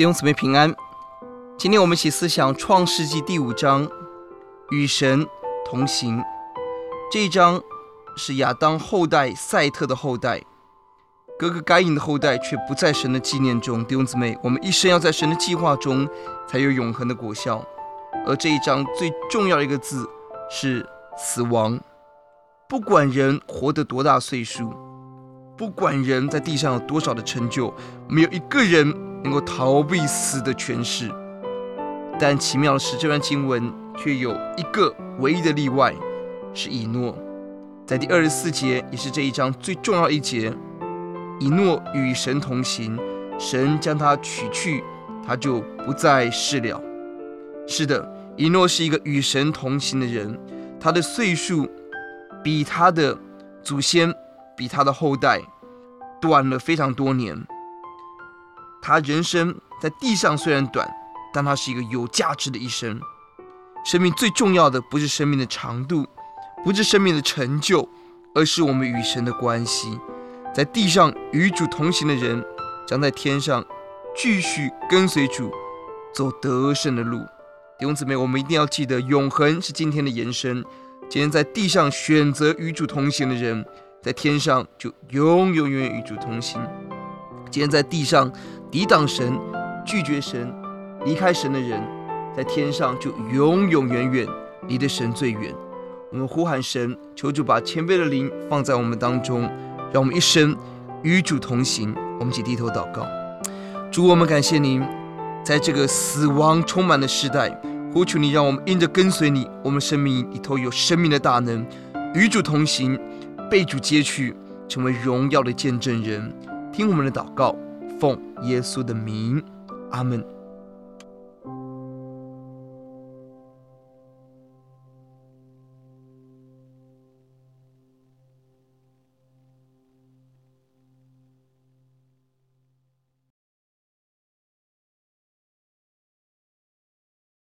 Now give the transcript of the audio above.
弟兄姊妹平安。今天我们一起思想创世纪第五章，与神同行。这一章是亚当后代赛特的后代，哥哥该隐的后代却不在神的纪念中。弟兄姊妹，我们一生要在神的计划中才有永恒的果效。而这一章最重要的一个字是死亡。不管人活得多大岁数，不管人在地上有多少的成就，没有一个人。能够逃避死的权势，但奇妙的是，这段经文却有一个唯一的例外，是以诺。在第二十四节，也是这一章最重要一节，以诺与神同行，神将他取去，他就不再世了。是的，以诺是一个与神同行的人，他的岁数比他的祖先、比他的后代短了非常多年。他人生在地上虽然短，但他是一个有价值的一生。生命最重要的不是生命的长度，不是生命的成就，而是我们与神的关系。在地上与主同行的人，将在天上继续跟随主，走得胜的路。弟兄姊妹，我们一定要记得，永恒是今天的延伸。今天在地上选择与主同行的人，在天上就永永远远与主同行。今天在地上抵挡神、拒绝神、离开神的人，在天上就永永远远离得神最远。我们呼喊神，求主把谦卑的灵放在我们当中，让我们一生与主同行。我们一起低头祷告，主，我们感谢您，在这个死亡充满的时代，呼求你，让我们因着跟随你，我们生命里头有生命的大能，与主同行，被主接去，成为荣耀的见证人。听我们的祷告，奉耶稣的名，阿门。